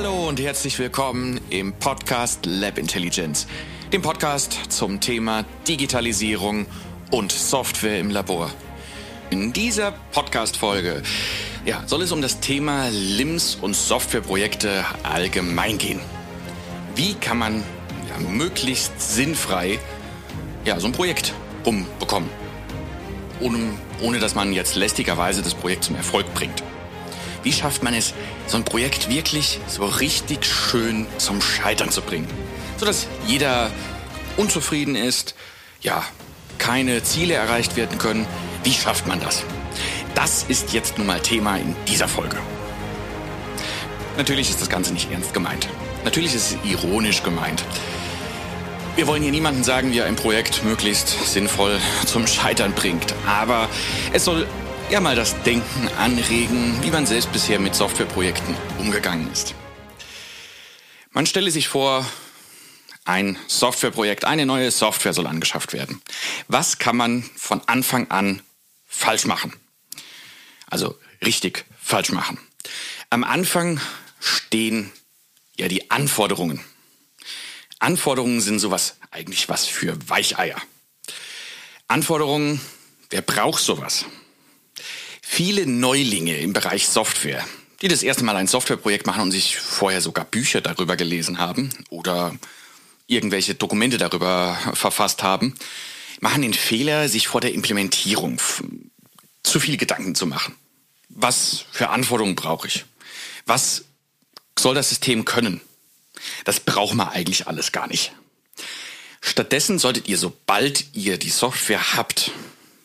Hallo und herzlich willkommen im Podcast Lab Intelligence, dem Podcast zum Thema Digitalisierung und Software im Labor. In dieser Podcast-Folge ja, soll es um das Thema LIMS und Softwareprojekte allgemein gehen. Wie kann man ja, möglichst sinnfrei ja, so ein Projekt umbekommen, ohne, ohne dass man jetzt lästigerweise das Projekt zum Erfolg bringt? Wie schafft man es, so ein Projekt wirklich so richtig schön zum Scheitern zu bringen? Sodass jeder unzufrieden ist, ja, keine Ziele erreicht werden können. Wie schafft man das? Das ist jetzt nun mal Thema in dieser Folge. Natürlich ist das Ganze nicht ernst gemeint. Natürlich ist es ironisch gemeint. Wir wollen hier niemanden sagen, wie er ein Projekt möglichst sinnvoll zum Scheitern bringt. Aber es soll ja mal das Denken anregen, wie man selbst bisher mit Softwareprojekten umgegangen ist. Man stelle sich vor, ein Softwareprojekt, eine neue Software soll angeschafft werden. Was kann man von Anfang an falsch machen? Also richtig falsch machen. Am Anfang stehen ja die Anforderungen. Anforderungen sind sowas eigentlich was für Weicheier. Anforderungen, wer braucht sowas? Viele Neulinge im Bereich Software, die das erste Mal ein Softwareprojekt machen und sich vorher sogar Bücher darüber gelesen haben oder irgendwelche Dokumente darüber verfasst haben, machen den Fehler, sich vor der Implementierung zu viel Gedanken zu machen. Was für Anforderungen brauche ich? Was soll das System können? Das braucht man eigentlich alles gar nicht. Stattdessen solltet ihr, sobald ihr die Software habt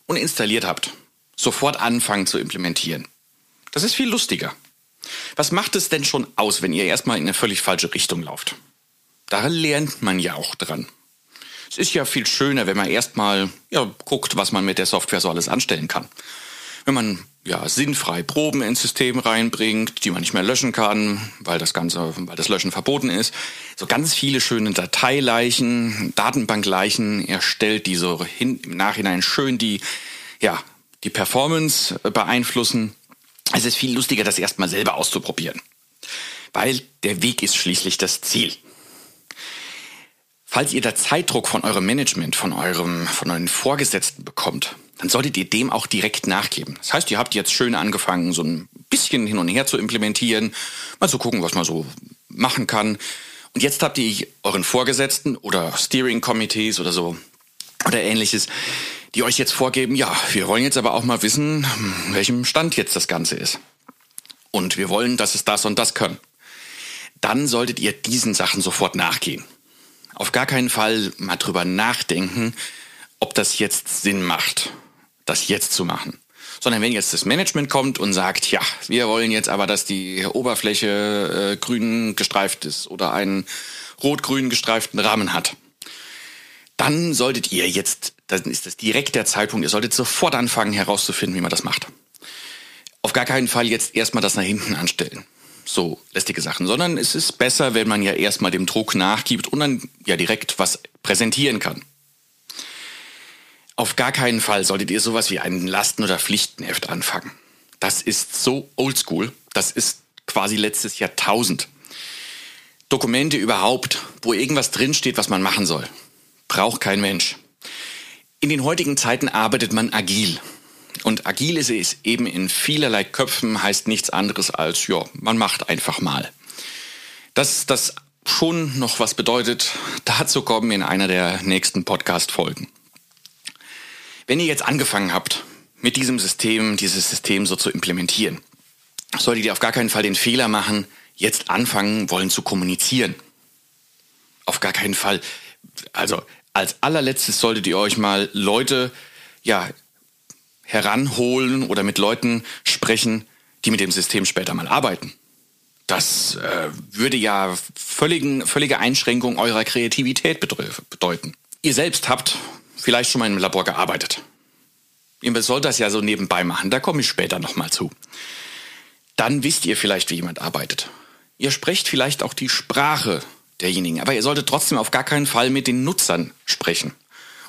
und installiert habt, sofort anfangen zu implementieren. Das ist viel lustiger. Was macht es denn schon aus, wenn ihr erstmal in eine völlig falsche Richtung lauft? Da lernt man ja auch dran. Es ist ja viel schöner, wenn man erstmal ja, guckt, was man mit der Software so alles anstellen kann. Wenn man ja, sinnfrei Proben ins System reinbringt, die man nicht mehr löschen kann, weil das Ganze, weil das Löschen verboten ist. So ganz viele schöne Dateileichen, Datenbankleichen erstellt, die so hin, im Nachhinein schön die, ja, die Performance beeinflussen. Es ist viel lustiger, das erstmal selber auszuprobieren. Weil der Weg ist schließlich das Ziel. Falls ihr da Zeitdruck von eurem Management, von eurem, von euren Vorgesetzten bekommt, dann solltet ihr dem auch direkt nachgeben. Das heißt, ihr habt jetzt schön angefangen, so ein bisschen hin und her zu implementieren, mal zu gucken, was man so machen kann. Und jetzt habt ihr euren Vorgesetzten oder Steering Committees oder so oder ähnliches, die euch jetzt vorgeben, ja, wir wollen jetzt aber auch mal wissen, welchem Stand jetzt das Ganze ist. Und wir wollen, dass es das und das können. Dann solltet ihr diesen Sachen sofort nachgehen. Auf gar keinen Fall mal drüber nachdenken, ob das jetzt Sinn macht, das jetzt zu machen. Sondern wenn jetzt das Management kommt und sagt, ja, wir wollen jetzt aber, dass die Oberfläche äh, grün gestreift ist oder einen rot-grün gestreiften Rahmen hat, dann solltet ihr jetzt, dann ist das direkt der Zeitpunkt, ihr solltet sofort anfangen herauszufinden, wie man das macht. Auf gar keinen Fall jetzt erstmal das nach hinten anstellen. So lästige Sachen, sondern es ist besser, wenn man ja erstmal dem Druck nachgibt und dann ja direkt was präsentieren kann. Auf gar keinen Fall solltet ihr sowas wie ein Lasten- oder Pflichtenheft anfangen. Das ist so oldschool. Das ist quasi letztes Jahrtausend. Dokumente überhaupt, wo irgendwas drinsteht, was man machen soll. Braucht kein Mensch. In den heutigen Zeiten arbeitet man agil. Und agil ist es eben in vielerlei Köpfen, heißt nichts anderes als, ja, man macht einfach mal. Dass das schon noch was bedeutet, dazu kommen in einer der nächsten Podcast-Folgen. Wenn ihr jetzt angefangen habt, mit diesem System, dieses System so zu implementieren, solltet ihr auf gar keinen Fall den Fehler machen, jetzt anfangen wollen zu kommunizieren. Auf gar keinen Fall. Also als allerletztes solltet ihr euch mal Leute, ja, heranholen oder mit Leuten sprechen, die mit dem System später mal arbeiten. Das äh, würde ja völligen, völlige Einschränkung eurer Kreativität bedeuten. Ihr selbst habt vielleicht schon mal im Labor gearbeitet. Ihr sollt das ja so nebenbei machen, da komme ich später nochmal zu. Dann wisst ihr vielleicht, wie jemand arbeitet. Ihr sprecht vielleicht auch die Sprache derjenigen, aber ihr solltet trotzdem auf gar keinen Fall mit den Nutzern sprechen.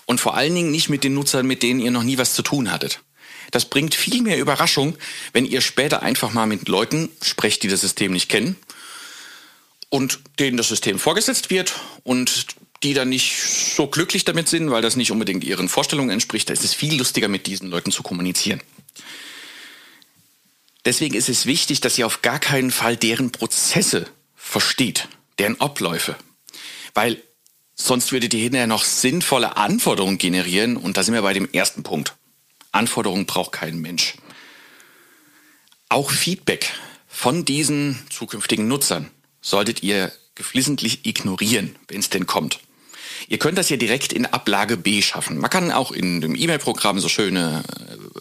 Und vor allen Dingen nicht mit den Nutzern, mit denen ihr noch nie was zu tun hattet. Das bringt viel mehr Überraschung, wenn ihr später einfach mal mit Leuten sprecht, die das System nicht kennen und denen das System vorgesetzt wird und die dann nicht so glücklich damit sind, weil das nicht unbedingt ihren Vorstellungen entspricht, da ist es viel lustiger, mit diesen Leuten zu kommunizieren. Deswegen ist es wichtig, dass ihr auf gar keinen Fall deren Prozesse versteht, deren Abläufe. Weil sonst würdet ihr hinterher noch sinnvolle Anforderungen generieren und da sind wir bei dem ersten Punkt. Anforderungen braucht kein Mensch. Auch Feedback von diesen zukünftigen Nutzern solltet ihr geflissentlich ignorieren, wenn es denn kommt. Ihr könnt das ja direkt in Ablage B schaffen. Man kann auch in dem E-Mail-Programm so schöne,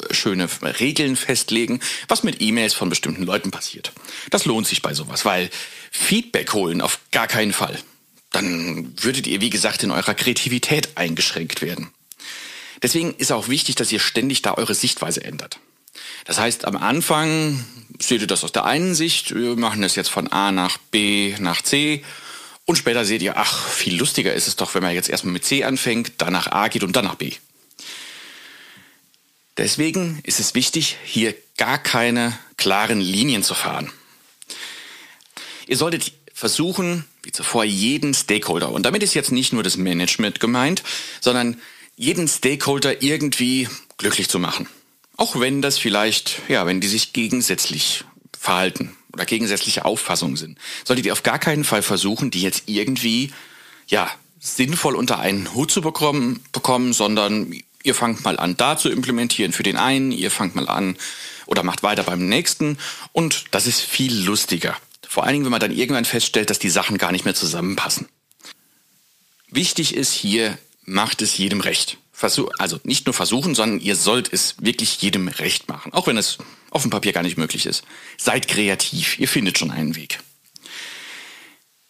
äh, schöne Regeln festlegen, was mit E-Mails von bestimmten Leuten passiert. Das lohnt sich bei sowas, weil Feedback holen auf gar keinen Fall. Dann würdet ihr, wie gesagt, in eurer Kreativität eingeschränkt werden. Deswegen ist auch wichtig, dass ihr ständig da eure Sichtweise ändert. Das heißt, am Anfang seht ihr das aus der einen Sicht, wir machen das jetzt von A nach B nach C und später seht ihr, ach, viel lustiger ist es doch, wenn man jetzt erstmal mit C anfängt, dann nach A geht und dann nach B. Deswegen ist es wichtig, hier gar keine klaren Linien zu fahren. Ihr solltet versuchen, wie zuvor, jeden Stakeholder, und damit ist jetzt nicht nur das Management gemeint, sondern jeden Stakeholder irgendwie glücklich zu machen. Auch wenn das vielleicht, ja, wenn die sich gegensätzlich verhalten oder gegensätzliche Auffassungen sind, solltet ihr auf gar keinen Fall versuchen, die jetzt irgendwie, ja, sinnvoll unter einen Hut zu bekommen, bekommen, sondern ihr fangt mal an, da zu implementieren für den einen, ihr fangt mal an oder macht weiter beim nächsten und das ist viel lustiger. Vor allen Dingen, wenn man dann irgendwann feststellt, dass die Sachen gar nicht mehr zusammenpassen. Wichtig ist hier, macht es jedem recht. Versuch, also nicht nur versuchen, sondern ihr sollt es wirklich jedem recht machen, auch wenn es auf dem Papier gar nicht möglich ist. Seid kreativ, ihr findet schon einen Weg.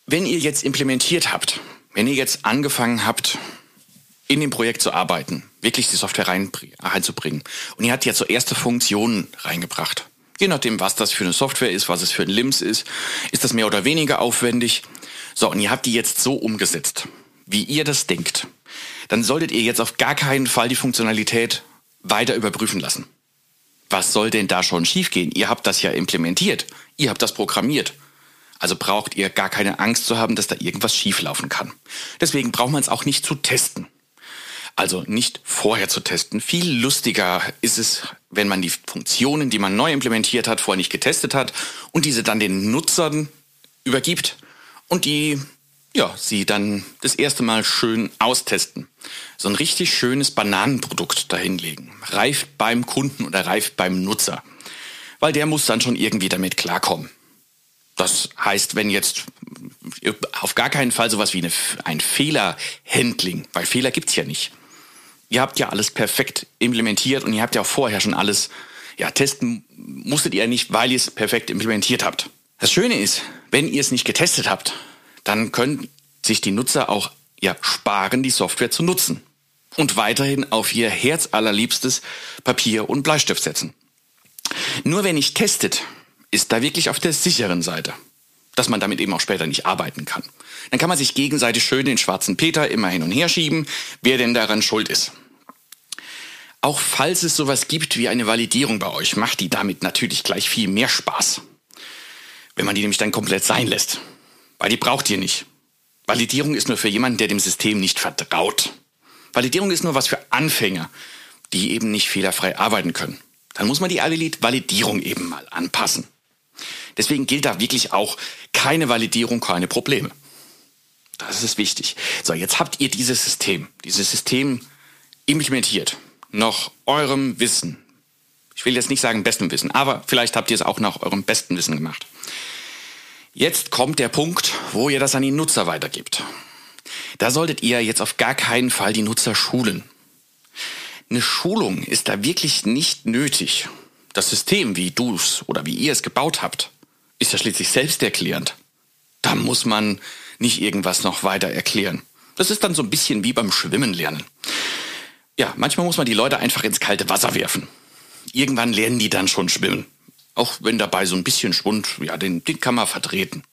Wenn ihr jetzt implementiert habt, wenn ihr jetzt angefangen habt, in dem Projekt zu arbeiten, wirklich die Software reinzubringen und ihr habt jetzt so erste Funktionen reingebracht, je nachdem, was das für eine Software ist, was es für ein LIMS ist, ist das mehr oder weniger aufwendig. So, und ihr habt die jetzt so umgesetzt, wie ihr das denkt dann solltet ihr jetzt auf gar keinen Fall die Funktionalität weiter überprüfen lassen. Was soll denn da schon schiefgehen? Ihr habt das ja implementiert. Ihr habt das programmiert. Also braucht ihr gar keine Angst zu haben, dass da irgendwas schieflaufen kann. Deswegen braucht man es auch nicht zu testen. Also nicht vorher zu testen. Viel lustiger ist es, wenn man die Funktionen, die man neu implementiert hat, vorher nicht getestet hat und diese dann den Nutzern übergibt und die ja, sie dann das erste Mal schön austesten. So ein richtig schönes Bananenprodukt dahinlegen. Reift beim Kunden oder reift beim Nutzer. Weil der muss dann schon irgendwie damit klarkommen. Das heißt, wenn jetzt auf gar keinen Fall sowas wie eine, ein Fehlerhandling, weil Fehler gibt's ja nicht. Ihr habt ja alles perfekt implementiert und ihr habt ja auch vorher schon alles, ja, testen musstet ihr nicht, weil ihr es perfekt implementiert habt. Das Schöne ist, wenn ihr es nicht getestet habt, dann können sich die Nutzer auch ja, sparen, die Software zu nutzen und weiterhin auf ihr herzallerliebstes Papier und Bleistift setzen. Nur wer nicht testet, ist da wirklich auf der sicheren Seite, dass man damit eben auch später nicht arbeiten kann. Dann kann man sich gegenseitig schön den schwarzen Peter immer hin und her schieben, wer denn daran schuld ist. Auch falls es sowas gibt wie eine Validierung bei euch, macht die damit natürlich gleich viel mehr Spaß. Wenn man die nämlich dann komplett sein lässt weil die braucht ihr nicht. Validierung ist nur für jemanden, der dem System nicht vertraut. Validierung ist nur was für Anfänger, die eben nicht fehlerfrei arbeiten können. Dann muss man die Validierung eben mal anpassen. Deswegen gilt da wirklich auch keine Validierung, keine Probleme. Das ist wichtig. So, jetzt habt ihr dieses System, dieses System implementiert, nach eurem Wissen. Ich will jetzt nicht sagen bestem Wissen, aber vielleicht habt ihr es auch nach eurem besten Wissen gemacht. Jetzt kommt der Punkt, wo ihr das an die Nutzer weitergibt. Da solltet ihr jetzt auf gar keinen Fall die Nutzer schulen. Eine Schulung ist da wirklich nicht nötig. Das System, wie du es oder wie ihr es gebaut habt, ist ja schließlich selbsterklärend. Da muss man nicht irgendwas noch weiter erklären. Das ist dann so ein bisschen wie beim Schwimmen lernen. Ja, manchmal muss man die Leute einfach ins kalte Wasser werfen. Irgendwann lernen die dann schon schwimmen. Auch wenn dabei so ein bisschen Schwund, ja, den, den kann man vertreten.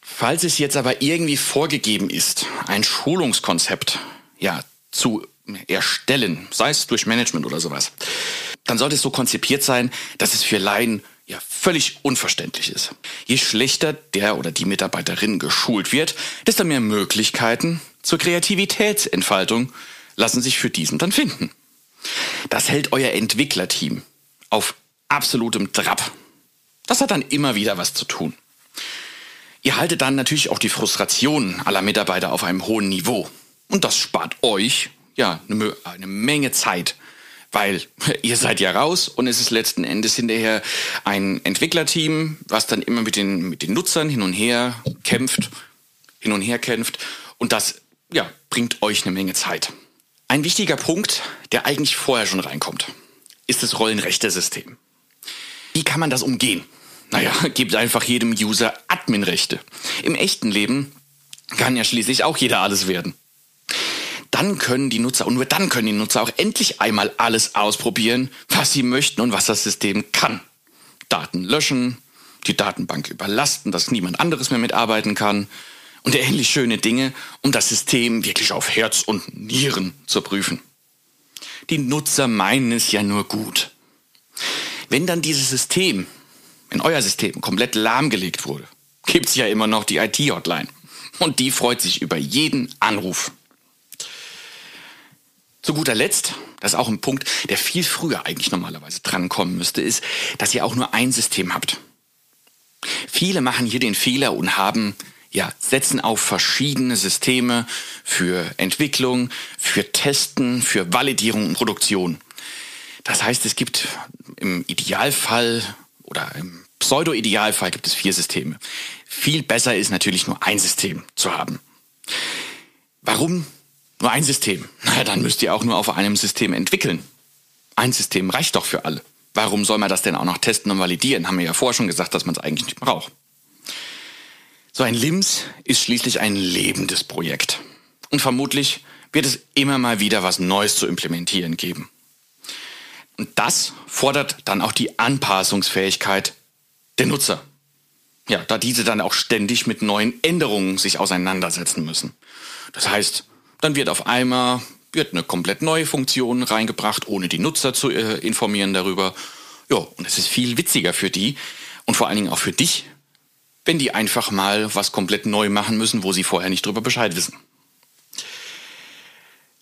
Falls es jetzt aber irgendwie vorgegeben ist, ein Schulungskonzept, ja, zu erstellen, sei es durch Management oder sowas, dann sollte es so konzipiert sein, dass es für Laien ja völlig unverständlich ist. Je schlechter der oder die Mitarbeiterin geschult wird, desto mehr Möglichkeiten zur Kreativitätsentfaltung lassen sich für diesen dann finden. Das hält euer Entwicklerteam auf absolutem Trab. Das hat dann immer wieder was zu tun. Ihr haltet dann natürlich auch die Frustration aller Mitarbeiter auf einem hohen Niveau. Und das spart euch ja eine, Menge Zeit weil ihr seid ja raus und es ist letzten Endes hinterher ein Entwicklerteam, was dann immer mit den, mit den Nutzern hin und her kämpft, hin und her kämpft und das ja, bringt euch eine Menge Zeit. Ein wichtiger Punkt, der eigentlich vorher schon reinkommt, ist das Rollenrechte-System. Wie kann man das umgehen? Naja, gibt einfach jedem User Adminrechte. Im echten Leben kann ja schließlich auch jeder alles werden dann können die Nutzer, und nur dann können die Nutzer auch endlich einmal alles ausprobieren, was sie möchten und was das System kann. Daten löschen, die Datenbank überlasten, dass niemand anderes mehr mitarbeiten kann und ähnlich schöne Dinge, um das System wirklich auf Herz und Nieren zu prüfen. Die Nutzer meinen es ja nur gut. Wenn dann dieses System, in euer System, komplett lahmgelegt wurde, gibt's ja immer noch die IT-Hotline. Und die freut sich über jeden Anruf. Zu guter Letzt, das ist auch ein Punkt, der viel früher eigentlich normalerweise drankommen müsste, ist, dass ihr auch nur ein System habt. Viele machen hier den Fehler und haben, ja, setzen auf verschiedene Systeme für Entwicklung, für Testen, für Validierung und Produktion. Das heißt, es gibt im Idealfall oder im Pseudo-Idealfall gibt es vier Systeme. Viel besser ist natürlich nur ein System zu haben. Warum nur ein System. Naja, dann müsst ihr auch nur auf einem System entwickeln. Ein System reicht doch für alle. Warum soll man das denn auch noch testen und validieren? Haben wir ja vorher schon gesagt, dass man es eigentlich nicht braucht. So ein LIMS ist schließlich ein lebendes Projekt. Und vermutlich wird es immer mal wieder was Neues zu implementieren geben. Und das fordert dann auch die Anpassungsfähigkeit der Nutzer. Ja, da diese dann auch ständig mit neuen Änderungen sich auseinandersetzen müssen. Das heißt, dann wird auf einmal wird eine komplett neue Funktion reingebracht, ohne die Nutzer zu äh, informieren darüber. Ja, und es ist viel witziger für die und vor allen Dingen auch für dich, wenn die einfach mal was komplett neu machen müssen, wo sie vorher nicht drüber Bescheid wissen.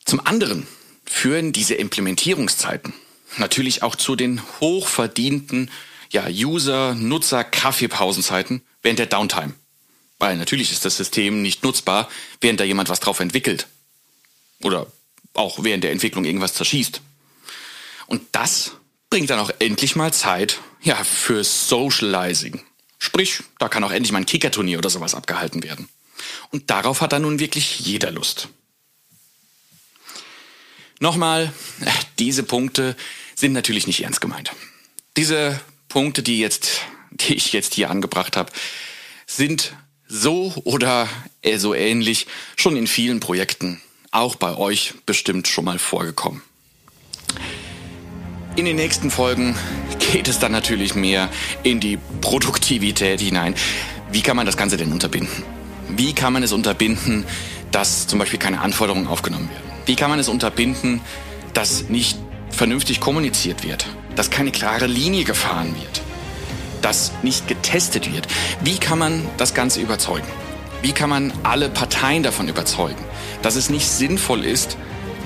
Zum anderen führen diese Implementierungszeiten natürlich auch zu den hochverdienten ja, User, Nutzer, Kaffeepausenzeiten während der Downtime. Weil natürlich ist das System nicht nutzbar, während da jemand was drauf entwickelt oder auch während der Entwicklung irgendwas zerschießt. Und das bringt dann auch endlich mal Zeit, ja, für Socializing. Sprich, da kann auch endlich mal ein Kickerturnier oder sowas abgehalten werden. Und darauf hat dann nun wirklich jeder Lust. Nochmal, diese Punkte sind natürlich nicht ernst gemeint. Diese Punkte, die jetzt, die ich jetzt hier angebracht habe, sind so oder so ähnlich schon in vielen Projekten auch bei euch bestimmt schon mal vorgekommen. In den nächsten Folgen geht es dann natürlich mehr in die Produktivität hinein. Wie kann man das Ganze denn unterbinden? Wie kann man es unterbinden, dass zum Beispiel keine Anforderungen aufgenommen werden? Wie kann man es unterbinden, dass nicht vernünftig kommuniziert wird? Dass keine klare Linie gefahren wird? Dass nicht getestet wird? Wie kann man das Ganze überzeugen? Wie kann man alle Parteien davon überzeugen, dass es nicht sinnvoll ist,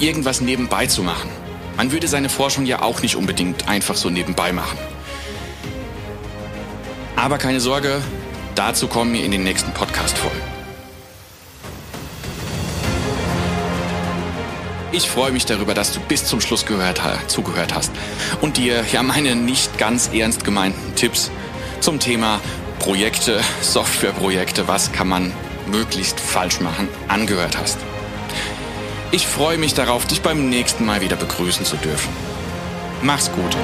irgendwas nebenbei zu machen? Man würde seine Forschung ja auch nicht unbedingt einfach so nebenbei machen. Aber keine Sorge, dazu kommen wir in den nächsten Podcast-Folgen. Ich freue mich darüber, dass du bis zum Schluss gehört, zugehört hast und dir ja meine nicht ganz ernst gemeinten Tipps zum Thema Projekte, Softwareprojekte, was kann man möglichst falsch machen, angehört hast. Ich freue mich darauf, dich beim nächsten Mal wieder begrüßen zu dürfen. Mach's gut.